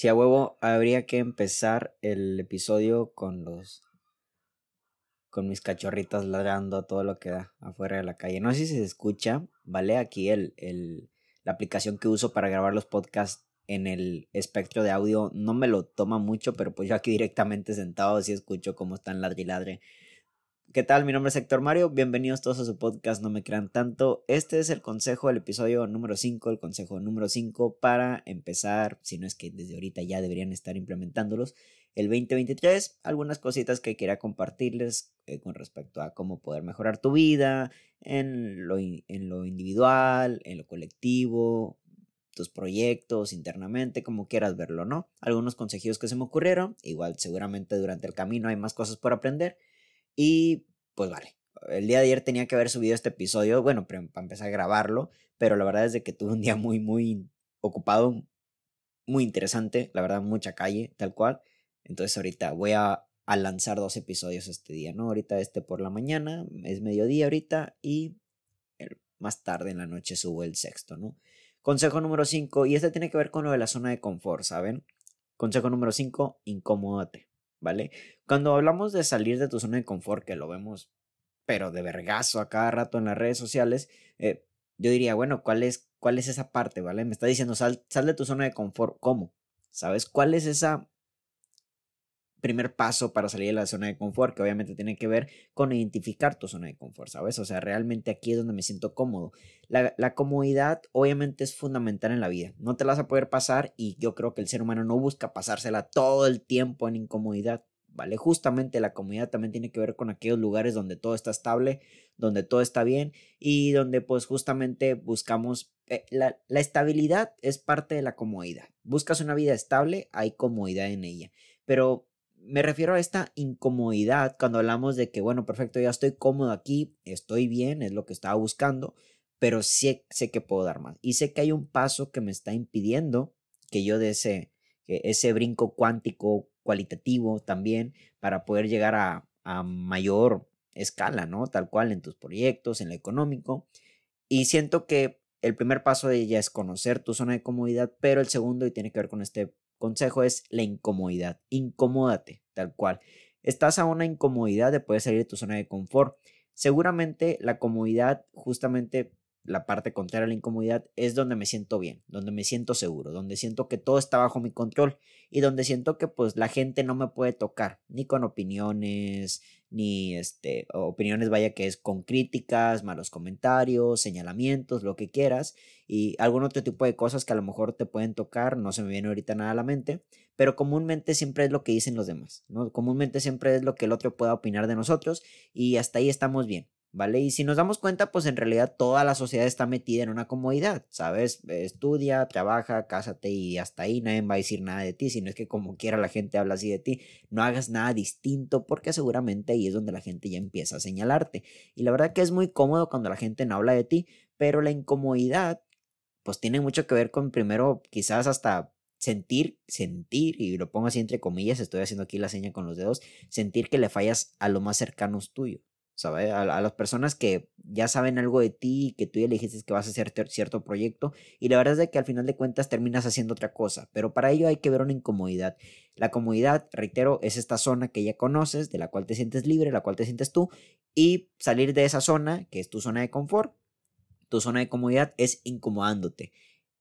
Si a huevo habría que empezar el episodio con los con mis cachorritas ladrando todo lo que da afuera de la calle. No sé si se escucha, ¿vale? Aquí el, el, la aplicación que uso para grabar los podcasts en el espectro de audio no me lo toma mucho, pero pues yo aquí directamente sentado sí escucho cómo están ladriladre ¿Qué tal? Mi nombre es Héctor Mario. Bienvenidos todos a su podcast No me crean tanto. Este es el consejo, el episodio número 5, el consejo número 5 para empezar, si no es que desde ahorita ya deberían estar implementándolos, el 2023. Algunas cositas que quería compartirles eh, con respecto a cómo poder mejorar tu vida en lo, en lo individual, en lo colectivo, tus proyectos internamente, como quieras verlo, ¿no? Algunos consejos que se me ocurrieron. Igual seguramente durante el camino hay más cosas por aprender. Y pues vale, el día de ayer tenía que haber subido este episodio, bueno, para empezar a grabarlo, pero la verdad es que tuve un día muy, muy ocupado, muy interesante, la verdad, mucha calle, tal cual. Entonces ahorita voy a, a lanzar dos episodios este día, ¿no? Ahorita este por la mañana, es mediodía ahorita y más tarde en la noche subo el sexto, ¿no? Consejo número 5, y este tiene que ver con lo de la zona de confort, ¿saben? Consejo número 5, incomódate. ¿Vale? Cuando hablamos de salir de tu zona de confort, que lo vemos, pero de vergazo a cada rato en las redes sociales, eh, yo diría, bueno, ¿cuál es, ¿cuál es esa parte, ¿vale? Me está diciendo, sal, sal de tu zona de confort, ¿cómo? ¿Sabes? ¿Cuál es esa primer paso para salir de la zona de confort, que obviamente tiene que ver con identificar tu zona de confort, ¿sabes? O sea, realmente aquí es donde me siento cómodo. La, comodidad obviamente es fundamental en la vida. No te la vas a poder pasar y yo creo que el ser humano no busca pasársela todo el tiempo en incomodidad, ¿vale? Justamente la comodidad también tiene que ver con aquellos lugares donde todo está estable, donde todo está bien y donde pues justamente buscamos... Eh, la estabilidad es parte de la comodidad. Buscas una vida estable, hay comodidad en ella. Pero me refiero a esta incomodidad cuando hablamos de que, bueno, perfecto, ya estoy cómodo aquí, estoy bien, es lo que estaba buscando, pero sé, sé que puedo dar más. Y sé que hay un paso que me está impidiendo que yo dé ese, ese brinco cuántico cualitativo también para poder llegar a, a mayor escala, ¿no? Tal cual en tus proyectos, en lo económico. Y siento que el primer paso de ella es conocer tu zona de comodidad, pero el segundo, y tiene que ver con este consejo es la incomodidad. Incomódate, tal cual. Estás a una incomodidad de poder salir de tu zona de confort. Seguramente la comodidad, justamente la parte contraria a la incomodidad, es donde me siento bien, donde me siento seguro, donde siento que todo está bajo mi control y donde siento que pues la gente no me puede tocar, ni con opiniones, ni este, opiniones, vaya que es con críticas, malos comentarios, señalamientos, lo que quieras, y algún otro tipo de cosas que a lo mejor te pueden tocar, no se me viene ahorita nada a la mente, pero comúnmente siempre es lo que dicen los demás, ¿no? Comúnmente siempre es lo que el otro pueda opinar de nosotros y hasta ahí estamos bien. ¿Vale? Y si nos damos cuenta, pues en realidad toda la sociedad está metida en una comodidad, ¿sabes? Estudia, trabaja, cásate y hasta ahí nadie va a decir nada de ti, sino es que como quiera la gente habla así de ti, no hagas nada distinto porque seguramente ahí es donde la gente ya empieza a señalarte. Y la verdad que es muy cómodo cuando la gente no habla de ti, pero la incomodidad pues tiene mucho que ver con primero quizás hasta sentir, sentir, y lo pongo así entre comillas, estoy haciendo aquí la seña con los dedos, sentir que le fallas a lo más cercanos tuyo. ¿Sabes? A, las personas que ya saben algo de ti, que tú ya dijiste que vas a hacer cierto proyecto y la verdad es que al final de cuentas terminas haciendo otra cosa, pero para ello hay que ver una incomodidad. La comodidad, reitero, es esta zona que ya conoces, de la cual te sientes libre, la cual te sientes tú y salir de esa zona, que es tu zona de confort, tu zona de comodidad es incomodándote.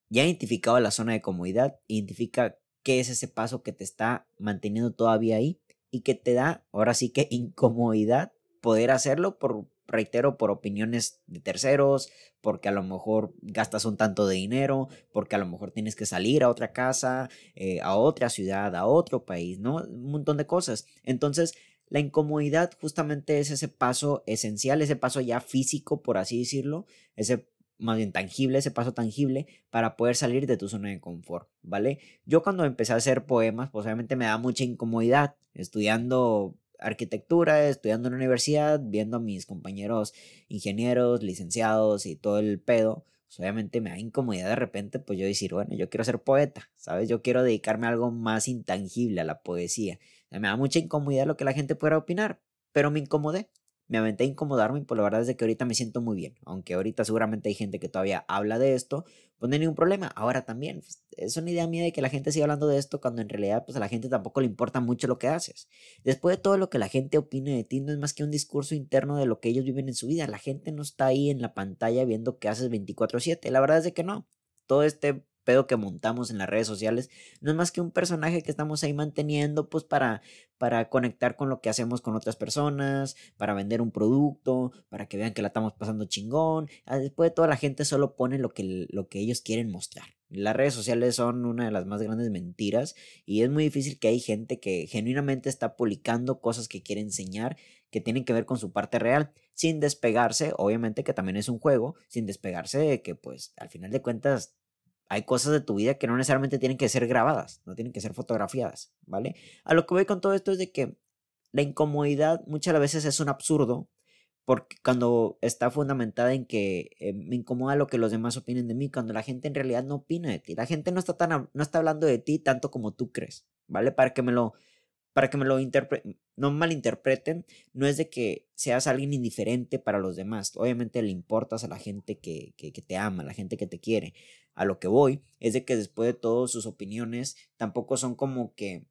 Ya identificado la zona de comodidad, identifica qué es ese paso que te está manteniendo todavía ahí y que te da, ahora sí que incomodidad poder hacerlo por, reitero, por opiniones de terceros, porque a lo mejor gastas un tanto de dinero, porque a lo mejor tienes que salir a otra casa, eh, a otra ciudad, a otro país, ¿no? Un montón de cosas. Entonces, la incomodidad justamente es ese paso esencial, ese paso ya físico, por así decirlo, ese más bien tangible, ese paso tangible para poder salir de tu zona de confort, ¿vale? Yo cuando empecé a hacer poemas, pues obviamente me da mucha incomodidad estudiando arquitectura, estudiando en la universidad, viendo a mis compañeros ingenieros, licenciados y todo el pedo, pues obviamente me da incomodidad de repente, pues yo decir, bueno, yo quiero ser poeta, ¿sabes? Yo quiero dedicarme a algo más intangible, a la poesía. Me da mucha incomodidad lo que la gente pueda opinar, pero me incomodé, me aventé a incomodarme y pues la verdad es que ahorita me siento muy bien. Aunque ahorita seguramente hay gente que todavía habla de esto, pues no hay ningún problema. Ahora también, pues, es una idea mía de que la gente siga hablando de esto cuando en realidad pues a la gente tampoco le importa mucho lo que haces. Después de todo lo que la gente opine de ti, no es más que un discurso interno de lo que ellos viven en su vida. La gente no está ahí en la pantalla viendo qué haces 24/7. La verdad es que no. Todo este pedo que montamos en las redes sociales no es más que un personaje que estamos ahí manteniendo pues para, para conectar con lo que hacemos con otras personas, para vender un producto, para que vean que la estamos pasando chingón. Ah, después de la gente solo pone lo que, lo que ellos quieren mostrar. Las redes sociales son una de las más grandes mentiras y es muy difícil que hay gente que genuinamente está publicando cosas que quiere enseñar que tienen que ver con su parte real, sin despegarse, obviamente que también es un juego, sin despegarse de que pues al final de cuentas hay cosas de tu vida que no necesariamente tienen que ser grabadas, no tienen que ser fotografiadas, ¿vale? A lo que voy con todo esto es de que la incomodidad muchas veces es un absurdo, porque cuando está fundamentada en que eh, me incomoda lo que los demás opinen de mí, cuando la gente en realidad no opina de ti, la gente no está tan no está hablando de ti tanto como tú crees, ¿vale? Para que me lo para que me lo no malinterpreten, no es de que seas alguien indiferente para los demás. Obviamente le importas a la gente que, que, te ama, a la gente que te quiere. A lo que voy es de que después de todo sus opiniones tampoco son como que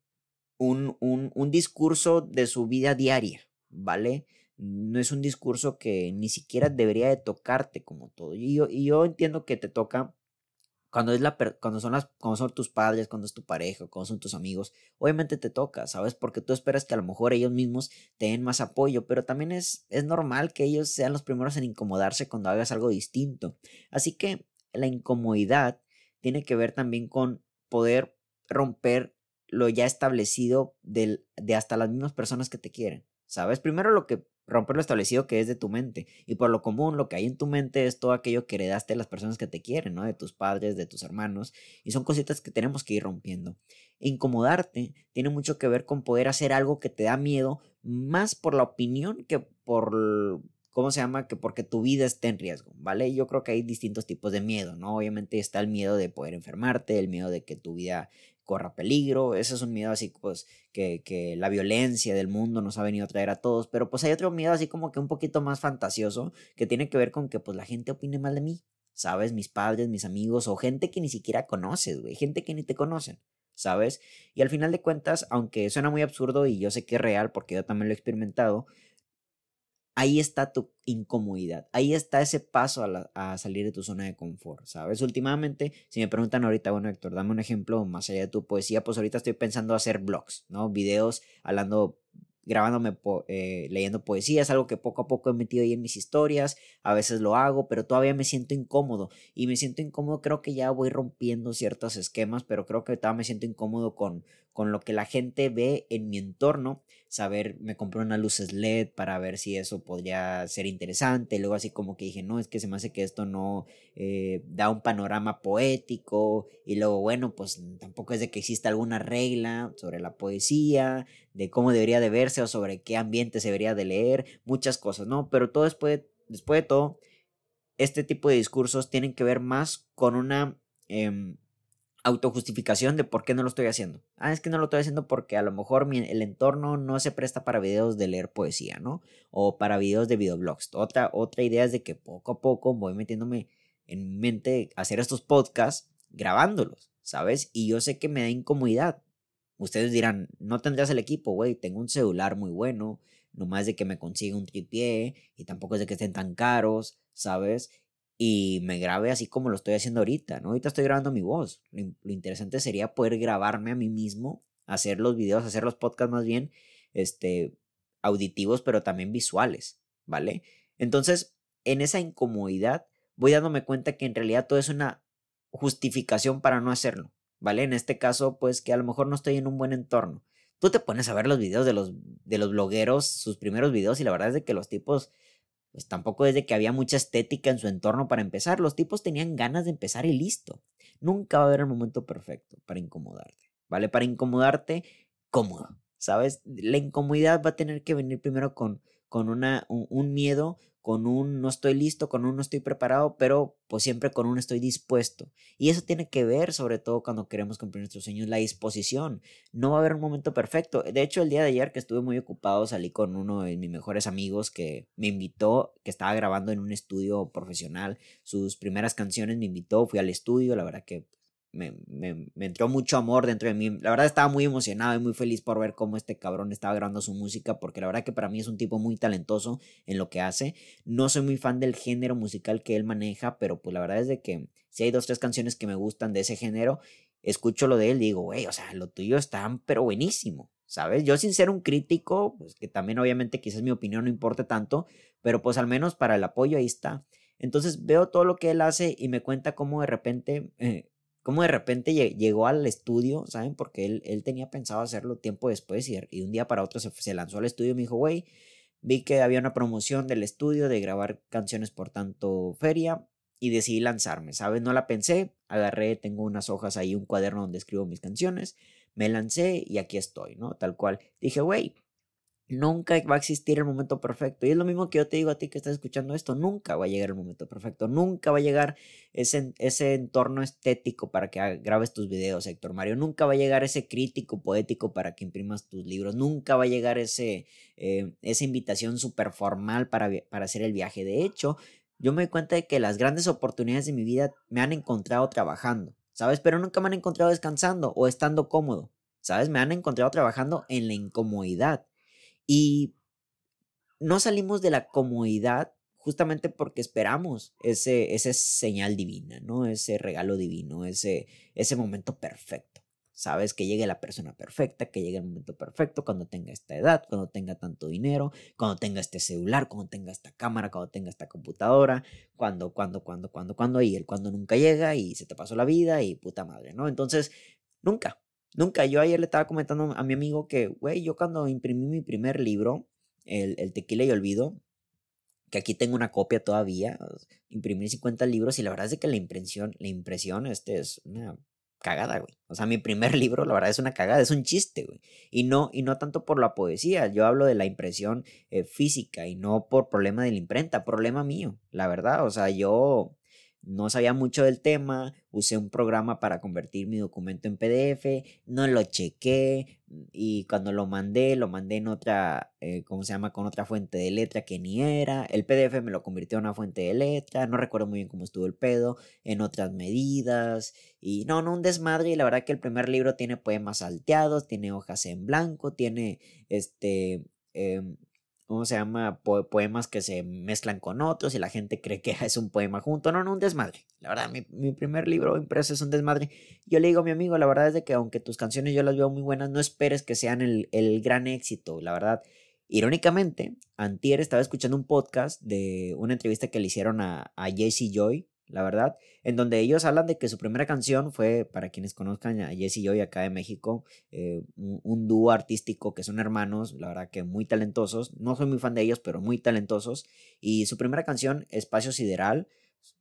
un, un, un discurso de su vida diaria, ¿vale? No es un discurso que ni siquiera debería de tocarte como todo. Y yo, y yo entiendo que te toca cuando, es la cuando, son las, cuando son tus padres, cuando es tu pareja, cuando son tus amigos, obviamente te toca, ¿sabes? Porque tú esperas que a lo mejor ellos mismos te den más apoyo, pero también es, es normal que ellos sean los primeros en incomodarse cuando hagas algo distinto. Así que la incomodidad tiene que ver también con poder romper lo ya establecido del, de hasta las mismas personas que te quieren, ¿sabes? Primero lo que romper lo establecido que es de tu mente. Y por lo común, lo que hay en tu mente es todo aquello que heredaste de las personas que te quieren, ¿no? De tus padres, de tus hermanos. Y son cositas que tenemos que ir rompiendo. Incomodarte tiene mucho que ver con poder hacer algo que te da miedo, más por la opinión que por ¿cómo se llama? Que porque tu vida esté en riesgo, ¿vale? Yo creo que hay distintos tipos de miedo, ¿no? Obviamente está el miedo de poder enfermarte, el miedo de que tu vida corra peligro, ese es un miedo así pues que, que la violencia del mundo nos ha venido a traer a todos, pero pues hay otro miedo así como que un poquito más fantasioso que tiene que ver con que pues la gente opine mal de mí, ¿sabes? Mis padres, mis amigos o gente que ni siquiera conoces, güey, gente que ni te conocen. ¿Sabes? Y al final de cuentas, aunque suena muy absurdo y yo sé que es real porque yo también lo he experimentado, ahí está tu incomodidad, ahí está ese paso a, salir de tu zona de confort, ¿sabes? Últimamente, si me preguntan ahorita, bueno, Héctor, dame un ejemplo más allá de tu poesía, pues ahorita estoy pensando hacer blogs, ¿no? Videos hablando grabándome, eh, leyendo poesía, es algo que poco a poco he metido ahí en mis historias, a veces lo hago, pero todavía me siento incómodo y me siento incómodo, creo que ya voy rompiendo ciertos esquemas, pero creo que todavía me siento incómodo con, con lo que la gente ve en mi entorno, saber, me compré unas luces LED para ver si eso podría ser interesante, luego así como que dije, no, es que se me hace que esto no eh, da un panorama poético y luego, bueno, pues tampoco es de que exista alguna regla sobre la poesía, de cómo debería de verse o sobre qué ambiente se debería de leer, muchas cosas, ¿no? Pero todo después, después de todo, este tipo de discursos tienen que ver más con una em, autojustificación de por qué no lo estoy haciendo. Ah, es que no lo estoy haciendo porque a lo mejor el entorno no se presta para videos de leer poesía, ¿no? O para videos de videoblogs. Otra, otra idea es de que poco a poco voy metiéndome en mente hacer estos podcasts grabándolos, ¿sabes? Y yo sé que me da incomodidad. Ustedes dirán, no tendrás el equipo, güey, tengo un celular muy bueno, nomás de que me consiga un tripié y tampoco es de que estén tan caros, ¿sabes? Y me grabe así como lo estoy haciendo ahorita, ¿no? Ahorita estoy grabando mi voz. Lo, lo interesante sería poder grabarme a mí mismo, hacer los videos, hacer los podcasts más bien, este, auditivos, pero también visuales, ¿vale? Entonces, en esa incomodidad, voy dándome cuenta que en realidad todo es una justificación para no hacerlo. ¿vale? En este caso, pues que a lo mejor no estoy en un buen entorno. Tú te pones a ver los videos de los, de los blogueros, sus primeros videos, y la verdad es de que los tipos, pues tampoco es de que había mucha estética en su entorno para empezar. Los tipos tenían ganas de empezar y listo. Nunca va a haber el momento perfecto para incomodarte, ¿vale? Para incomodarte, cómodo, ¿sabes? La incomodidad va a tener que venir primero con, con una, un miedo con un no estoy listo, con un no estoy preparado, pero pues siempre con un estoy dispuesto. Y eso tiene que ver sobre todo cuando queremos cumplir nuestros sueños, la disposición. No va a haber un momento perfecto. De hecho, el día de ayer que estuve muy ocupado, salí con uno de mis mejores amigos que me invitó, que estaba grabando en un estudio profesional sus primeras canciones, me invitó, fui al estudio, la verdad que me, me, me, entró mucho amor dentro de mí. La verdad estaba muy emocionado y muy feliz por ver cómo este cabrón estaba grabando su música, porque la verdad que para mí es un tipo muy talentoso en lo que hace. No soy muy fan del género musical que él maneja, pero pues la verdad es de que si hay dos, tres canciones que me gustan de ese género, escucho lo de él y digo, güey, o sea, lo tuyo está pero buenísimo. ¿Sabes? Yo sin ser un crítico, pues que también obviamente quizás mi opinión no importe tanto, pero pues al menos para el apoyo ahí está. Entonces veo todo lo que él hace y me cuenta cómo de repente eh, como de repente llegó al estudio, ¿saben? Porque él, él tenía pensado hacerlo tiempo después y, y un día para otro se, se, lanzó al estudio y me dijo, güey, vi que había una promoción del estudio de grabar canciones por tanto feria y decidí lanzarme, ¿sabes? No la pensé, agarré, tengo unas hojas ahí, un cuaderno donde escribo mis canciones, me lancé y aquí estoy, ¿no? Tal cual. Dije, güey, Nunca va a existir el momento perfecto. Y es lo mismo que yo te digo a ti que estás escuchando esto. Nunca va a llegar el momento perfecto. Nunca va a llegar ese, ese entorno estético para que grabes tus videos, Héctor Mario. Nunca va a llegar ese crítico poético para que imprimas tus libros. Nunca va a llegar ese, eh, esa invitación súper formal para, para hacer el viaje. De hecho, yo me doy cuenta de que las grandes oportunidades de mi vida me han encontrado trabajando, ¿sabes? Pero nunca me han encontrado descansando o estando cómodo, ¿sabes? Me han encontrado trabajando en la incomodidad. Y no salimos de la comodidad justamente porque esperamos ese, señal divina, ¿no? Ese regalo divino, ese, ese momento perfecto. Sabes que llegue la persona perfecta, que llegue el momento perfecto cuando tenga esta edad, cuando tenga tanto dinero, cuando tenga este celular, cuando tenga esta cámara, cuando tenga esta computadora, cuando, cuando, cuando, cuando, cuando, y el cuando nunca llega y se te pasó la vida y puta madre, ¿no? Entonces, nunca, Nunca. Yo ayer le estaba comentando a mi amigo que, güey, yo cuando imprimí mi primer libro, el, el Tequila y Olvido, que aquí tengo una copia todavía, imprimí 50 libros y la verdad es que la impresión, la impresión, este es una cagada, güey. O sea, mi primer libro, la verdad es una cagada, es un chiste, güey. Y no, y no tanto por la poesía, yo hablo de la impresión eh, física y no por problema de la imprenta, problema mío, la verdad. O sea, yo no sabía mucho del tema, usé un programa para convertir mi documento en PDF, no lo chequé y cuando lo mandé, lo mandé en otra, eh, ¿cómo se llama? Con otra fuente de letra que ni era. El PDF me lo convirtió en una fuente de letra, no recuerdo muy bien cómo estuvo el pedo, en otras medidas y no, no un desmadre y la verdad que el primer libro tiene poemas salteados, tiene hojas en blanco, tiene este... Em, ¿cómo se llama? poemas que se mezclan con otros y la gente cree que es un poema junto. No, no, un desmadre. La verdad, mi, primer libro impreso es un desmadre. Yo le digo a mi amigo, la verdad es que aunque tus canciones yo las veo muy buenas, no esperes que sean el, el gran éxito. La verdad, irónicamente, Antier estaba escuchando un podcast de una entrevista que le hicieron a, a Jesse Joy, la verdad, en donde ellos hablan de que su primera canción fue, para quienes conozcan a Jesse y yo y acá de México, eh, un, dúo artístico que son hermanos, la verdad que muy talentosos, no soy muy fan de ellos, pero muy talentosos, y su primera canción, Espacio Sideral,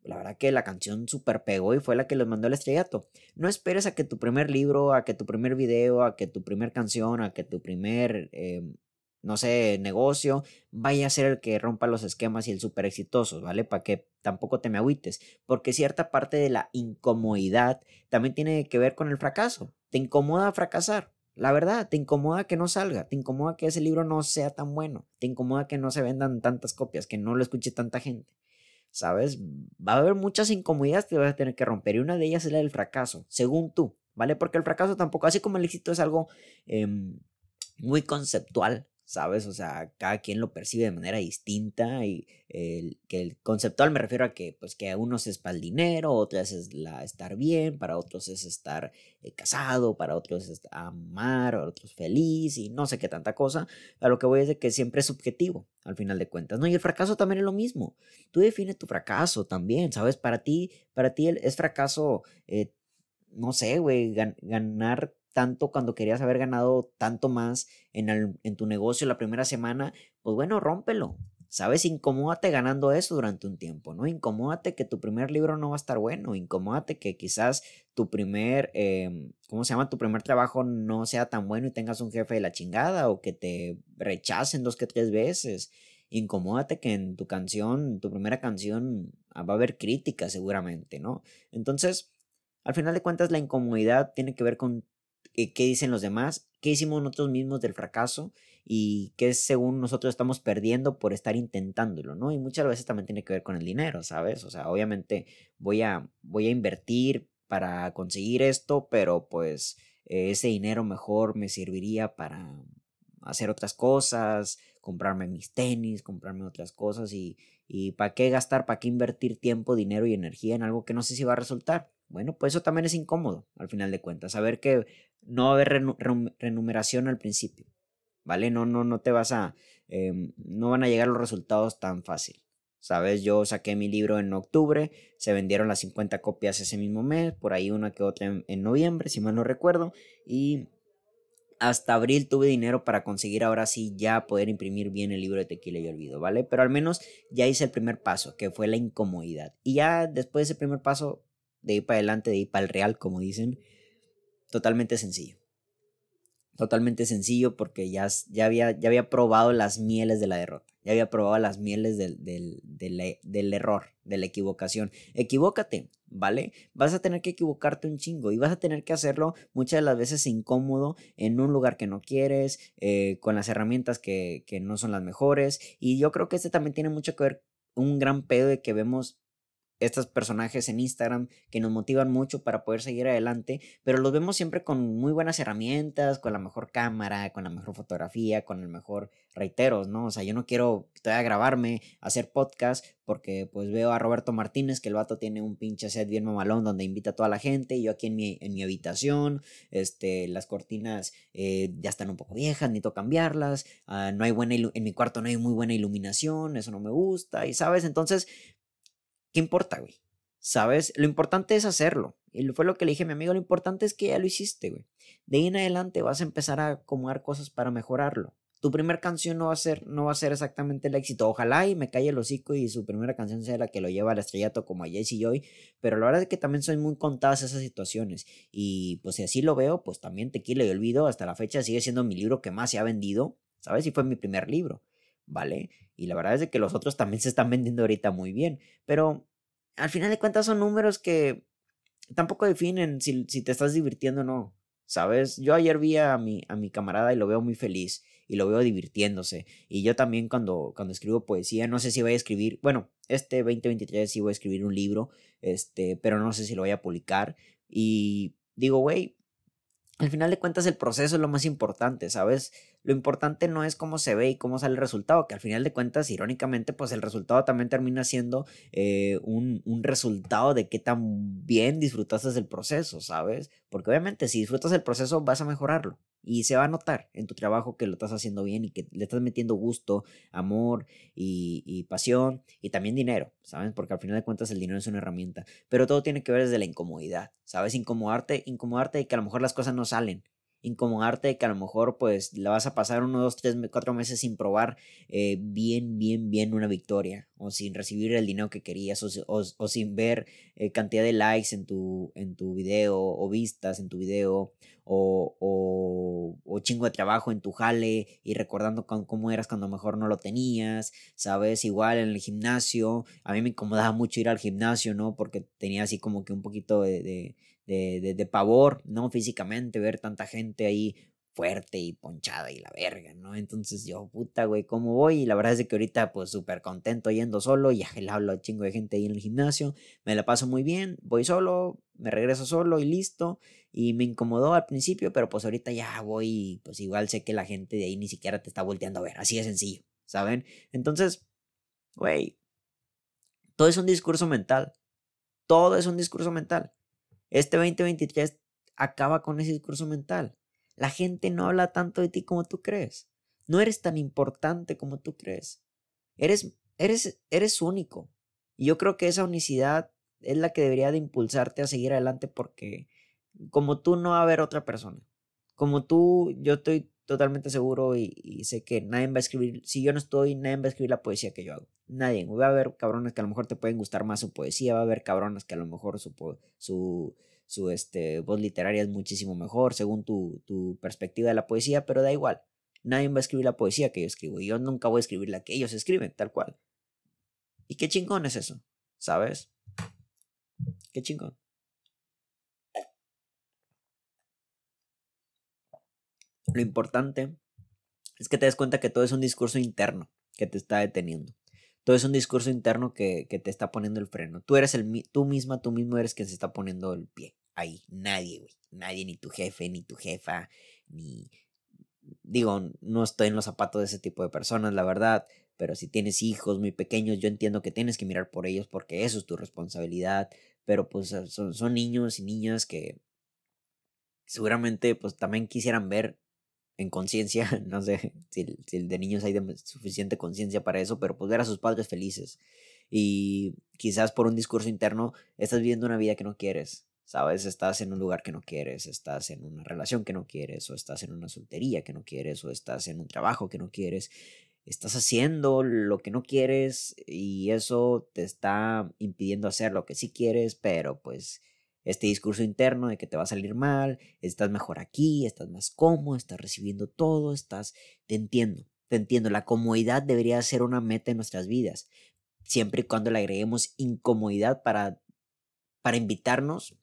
la verdad que la canción super pegó y fue la que los mandó al estrellato. No esperes a que tu primer libro, a que tu primer video, a que tu primer canción, a que tu primer em, no sé, negocio, vaya a ser el que rompa los esquemas y el súper exitoso, ¿vale? Para que tampoco te me agüites, porque cierta parte de la incomodidad también tiene que ver con el fracaso. Te incomoda fracasar, la verdad, te incomoda que no salga, te incomoda que ese libro no sea tan bueno, te incomoda que no se vendan tantas copias, que no lo escuche tanta gente. ¿Sabes? Va a haber muchas incomodidades que vas a tener que romper y una de ellas es la del fracaso, según tú, ¿vale? Porque el fracaso tampoco, así como el éxito es algo em, muy conceptual, ¿sabes? O sea, cada quien lo percibe de manera distinta y el, que el conceptual me refiero a que, pues, que a unos es para el dinero, otras es la estar bien, para otros es estar eh, casado, para otros es amar, para otros feliz y no sé qué tanta cosa. A lo que voy es de que siempre es subjetivo, al final de cuentas, ¿no? Y el fracaso también es lo mismo. Tú defines tu fracaso también, ¿sabes? Para ti, para ti es fracaso, eh, no sé, güey, ganar tanto cuando querías haber ganado tanto más en, en tu negocio la primera semana, pues bueno, rómpelo. ¿Sabes? Incomódate ganando eso durante un tiempo, ¿no? Incomódate que tu primer libro no va a estar bueno, incomódate que quizás tu primer, em, ¿cómo se llama? Tu primer trabajo no sea tan bueno y tengas un jefe de la chingada o que te rechacen dos que tres veces. incomódate que en tu canción, tu primera canción, ah, va a haber crítica seguramente, ¿no? Entonces, al final de cuentas, la incomodidad tiene que ver con qué dicen los demás, qué hicimos nosotros mismos del fracaso y qué según nosotros estamos perdiendo por estar intentándolo, ¿no? Y muchas veces también tiene que ver con el dinero, ¿sabes? O sea, obviamente voy a, voy a invertir para conseguir esto, pero pues ese dinero mejor me serviría para hacer otras cosas, comprarme mis tenis, comprarme otras cosas y, y ¿para qué gastar, para qué invertir tiempo, dinero y energía en algo que no sé si va a resultar? Bueno, pues eso también es incómodo al final de cuentas, saber que no va a haber renumeración al principio, ¿vale? No, no, no te vas a, em, no van a llegar los resultados tan fácil. ¿Sabes? Yo saqué mi libro en octubre, se vendieron las 50 copias ese mismo mes, por ahí una que otra en, en noviembre, si mal no recuerdo, y hasta abril tuve dinero para conseguir ahora sí ya poder imprimir bien el libro de Tequila y Olvido, ¿vale? Pero al menos ya hice el primer paso, que fue la incomodidad. Y ya después de ese primer paso, de ir para adelante, de ir para el real, como dicen, totalmente sencillo. Totalmente sencillo porque ya, ya, había, ya había probado las mieles de la derrota. Ya había probado las mieles del, del, del, error, de la equivocación. Equivócate, ¿vale? Vas a tener que equivocarte un chingo y vas a tener que hacerlo muchas de las veces incómodo, en un lugar que no quieres, eh, con las herramientas que, que no son las mejores. Y yo creo que este también tiene mucho que ver, un gran pedo de que vemos estos personajes en Instagram que nos motivan mucho para poder seguir adelante, pero los vemos siempre con muy buenas herramientas, con la mejor cámara, con la mejor fotografía, con el mejor reiteros, ¿no? O sea, yo no quiero todavía grabarme, hacer podcast, porque pues veo a Roberto Martínez, que el vato tiene un pinche set bien mamalón donde invita a toda la gente, y yo aquí en mi, en mi habitación, este, las cortinas eh, ya están un poco viejas, necesito cambiarlas, ah, no hay buena, en mi cuarto no hay muy buena iluminación, eso no me gusta, y sabes, entonces ¿qué importa, güey? ¿Sabes? Lo importante es hacerlo. Y fue lo que le dije a mi amigo, lo importante es que ya lo hiciste, güey. De ahí en adelante vas a empezar a acomodar cosas para mejorarlo. Tu primera canción no va a ser, no va a ser exactamente el éxito. Ojalá y me calle el hocico y su primera canción sea la que lo lleva al estrellato como a Jesse Joy. Pero la verdad es que también son muy contadas esas situaciones. Y pues si así lo veo, pues también Tequila y Olvido hasta la fecha sigue siendo mi libro que más se ha vendido. ¿Sabes? Y fue mi primer libro. ¿Vale? Y la verdad es que los otros también se están vendiendo ahorita muy bien. Pero al final de cuentas son números que tampoco definen si, te estás divirtiendo o no. ¿Sabes? Yo ayer vi a mi, a mi camarada y lo veo muy feliz y lo veo divirtiéndose. Y yo también cuando, cuando escribo poesía, no sé si voy a escribir, bueno, este 2023 sí voy a escribir un libro, este, pero no sé si lo voy a publicar. Y digo, güey, al final de cuentas el proceso es lo más importante, ¿sabes? Lo importante no es cómo se ve y cómo sale el resultado, que al final de cuentas, irónicamente, pues el resultado también termina siendo eh, un, un, resultado de qué tan bien disfrutaste del proceso, ¿sabes? Porque obviamente si disfrutas el proceso vas a mejorarlo y se va a notar en tu trabajo que lo estás haciendo bien y que le estás metiendo gusto, amor y, y pasión y también dinero, ¿sabes? Porque al final de cuentas el dinero es una herramienta, pero todo tiene que ver desde la incomodidad, ¿sabes? Incomodarte, incomodarte de que a lo mejor las cosas no salen incomodarte que a lo mejor pues la vas a pasar uno, dos, tres, cuatro meses sin probar eh, bien, bien, bien una victoria o sin recibir el dinero que querías o, sin ver eh, cantidad de likes en tu, en tu video o vistas en tu video o, o, chingo de trabajo en tu jale y recordando cómo eras cuando mejor no lo tenías, ¿sabes? Igual en el gimnasio, a mí me incomodaba mucho ir al gimnasio, ¿no? Porque tenía así como que un poquito de, de, pavor, ¿no? Físicamente, ver tanta gente ahí fuerte y ponchada y la verga, ¿no? Entonces yo, puta, güey, ¿cómo voy? Y la verdad es que ahorita, pues, súper contento yendo solo, y le hablo a chingo de gente ahí en el gimnasio, me la paso muy bien, voy solo, me regreso solo y listo, y me incomodó al principio, pero pues ahorita ya voy, pues igual sé que la gente de ahí ni siquiera te está volteando a ver, así de sencillo, ¿saben? Entonces, güey, todo es un discurso mental, todo es un discurso mental. Este 2023 acaba con ese discurso mental. La gente no habla tanto de ti como tú crees. No eres tan importante como tú crees. Eres, eres, eres único. Y yo creo que esa unicidad es la que debería de impulsarte a seguir adelante porque como tú no va a haber otra persona. Como tú, yo estoy totalmente seguro y, sé que nadie va a escribir, si yo no estoy, nadie va a escribir la poesía que yo hago. Nadie. Va a haber cabrones que a lo mejor te pueden gustar más su poesía, va a haber cabrones que a lo mejor su, su, su este, voz literaria es muchísimo mejor según tu, tu perspectiva de la poesía, pero da igual. Nadie va a escribir la poesía que yo escribo. Y yo nunca voy a escribir la que ellos escriben, tal cual. Y qué chingón es eso, ¿sabes? Qué chingón. Lo importante es que te des cuenta que todo es un discurso interno que te está deteniendo. Todo es un discurso interno que, te está poniendo el freno. Tú eres el tú misma, tú mismo eres quien se está poniendo el pie. Ahí, nadie, güey. Nadie, ni tu jefe, ni tu jefa, ni. Digo, no estoy en los zapatos de ese tipo de personas, la verdad. Pero si tienes hijos muy pequeños, yo entiendo que tienes que mirar por ellos porque eso es tu responsabilidad. Pero pues son, son niños y niñas que seguramente pues también quisieran ver en conciencia, no sé si, el de niños hay suficiente conciencia para eso, pero pues ver a sus padres felices. Y quizás por un discurso interno estás viviendo una vida que no quieres, ¿sabes? Estás en un lugar que no quieres, estás en una relación que no quieres, o estás en una soltería que no quieres, o estás en un trabajo que no quieres. Estás haciendo lo que no quieres y eso te está impidiendo hacer lo que sí quieres, pero pues este discurso interno de que te va a salir mal, estás mejor aquí, estás más cómodo, estás recibiendo todo, estás, te entiendo, te entiendo, la comodidad debería ser una meta en nuestras vidas, siempre y cuando le agreguemos incomodidad para, para invitarnos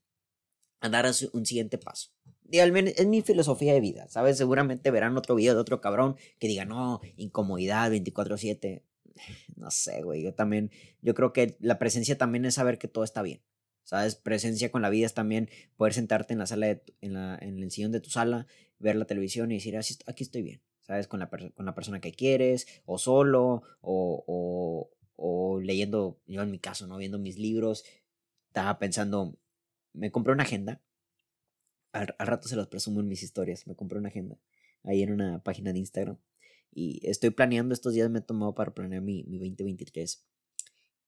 a dar un siguiente paso. Es mi filosofía de vida, ¿sabes? Seguramente verán otro video de otro cabrón que diga, no, incomodidad 24/7. No sé, güey, yo también, yo creo que la presencia también es saber que todo está bien. ¿Sabes? Presencia con la vida es también poder sentarte en la sala, de, en, la, en el sillón de tu sala, ver la televisión y decir, Así, aquí estoy bien, ¿sabes? Con la, con la persona que quieres, o solo, o, o, o leyendo, yo en mi caso, ¿no? Viendo mis libros, estaba pensando, me compré una agenda, al, rato se los presumo en mis historias, me compré una agenda, ahí en una página de Instagram, y estoy planeando, estos días me he tomado para planear mi, mi 2023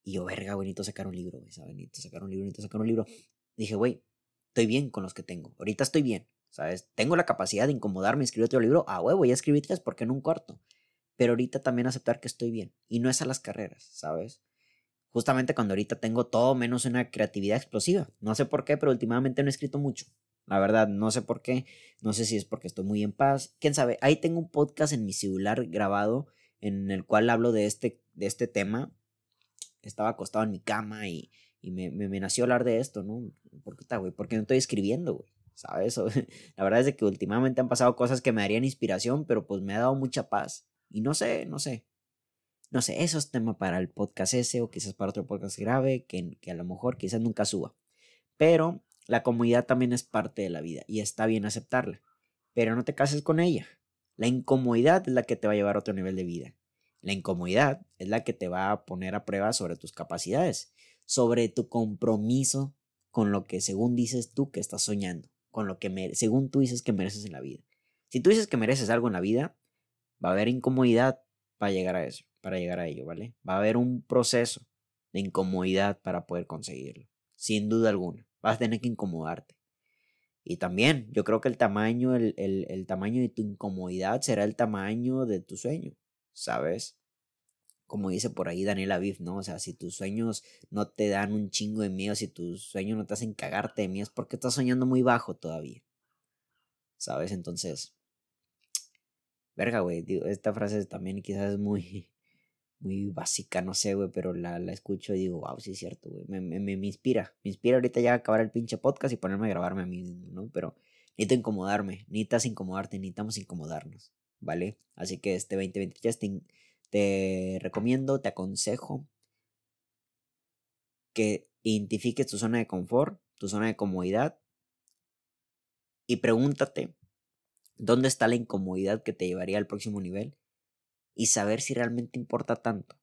y yo, verga, güey, necesito sacar un libro, güey, ¿sabes? Necesito sacar un libro, necesito sacar un libro. Dije, güey, estoy bien con los que tengo. Ahorita estoy bien, ¿sabes? Tengo la capacidad de incomodarme escribir otro libro. Ah, huevo, ya escribí tres, ¿por qué no un cuarto? Pero ahorita también aceptar que estoy bien. Y no es a las carreras, ¿sabes? Justamente cuando ahorita tengo todo menos una creatividad explosiva. No sé por qué, pero últimamente no he escrito mucho. La verdad, no sé por qué. No sé si es porque estoy muy en paz. Quién sabe. Ahí tengo un podcast en mi celular grabado en el cual hablo de este, de este tema estaba acostado en mi cama y, me, me, nació hablar de esto, ¿no? ¿Por qué güey? Porque no estoy escribiendo, güey. ¿Sabes? La verdad es que últimamente han pasado cosas que me darían inspiración, pero pues me ha dado mucha paz. Y no sé, no sé. No sé, eso es tema para el podcast ese o quizás para otro podcast grave que, que a lo mejor quizás nunca suba. Pero la comunidad también es parte de la vida y está bien aceptarla. Pero no te cases con ella. La incomodidad es la que te va a llevar a otro nivel de vida. La incomodidad es la que te va a poner a prueba sobre tus capacidades, sobre tu compromiso con lo que según dices tú que estás soñando, con lo que según tú dices que mereces en la vida. Si tú dices que mereces algo en la vida, va a haber incomodidad para llegar a eso, para llegar a ello, ¿vale? Va a haber un proceso de incomodidad para poder conseguirlo, sin duda alguna. Vas a tener que incomodarte. Y también, yo creo que el tamaño, el, el tamaño de tu incomodidad será el tamaño de tu sueño. ¿sabes? Como dice por ahí Daniel Aviv, ¿no? O sea, si tus sueños no te dan un chingo de miedo, si tus sueños no te hacen cagarte de miedo, es porque estás soñando muy bajo todavía. ¿Sabes? Entonces, verga, güey, esta frase también quizás es muy, muy básica, no sé, güey, pero la, la escucho y digo, wow, sí es cierto, güey, me, me, me, inspira, me inspira ahorita ya acabar el pinche podcast y ponerme a grabarme a mí mismo, ¿no? Pero necesito incomodarme, necesitas incomodarte, necesitamos incomodarnos. ¿vale? Así que este 2023 te, te recomiendo, te aconsejo que identifiques tu zona de confort, tu zona de comodidad y pregúntate dónde está la incomodidad que te llevaría al próximo nivel y saber si realmente importa tanto.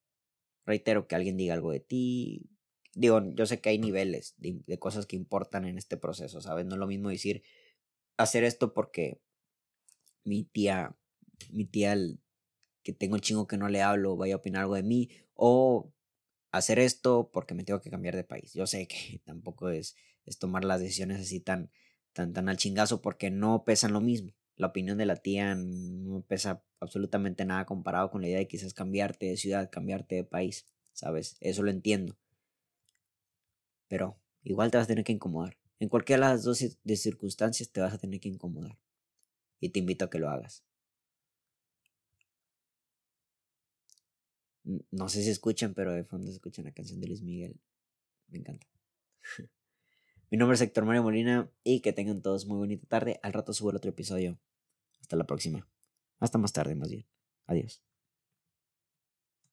Reitero que alguien diga algo de ti. Digo, yo sé que hay niveles de, cosas que importan en este proceso, ¿sabes? No es lo mismo decir hacer esto porque mi tía mi tía que tengo el chingo que no le hablo vaya a opinar algo de mí o hacer esto porque me tengo que cambiar de país. Yo sé que tampoco es, es tomar las decisiones así tan, tan, tan al chingazo porque no pesan lo mismo. La opinión de la tía no pesa absolutamente nada comparado con la idea de quizás cambiarte de ciudad, cambiarte de país, ¿sabes? Eso lo entiendo. Pero igual te vas a tener que incomodar. En cualquiera de las dos de circunstancias te vas a tener que incomodar. Y te invito a que lo hagas. No sé si escuchan, pero de fondo escuchan la canción de Luis Miguel. Me encanta. Mi nombre es Héctor Mario Molina y que tengan todos muy bonita tarde. Al rato subo el otro episodio. Hasta la próxima. Hasta más tarde, más bien. Adiós.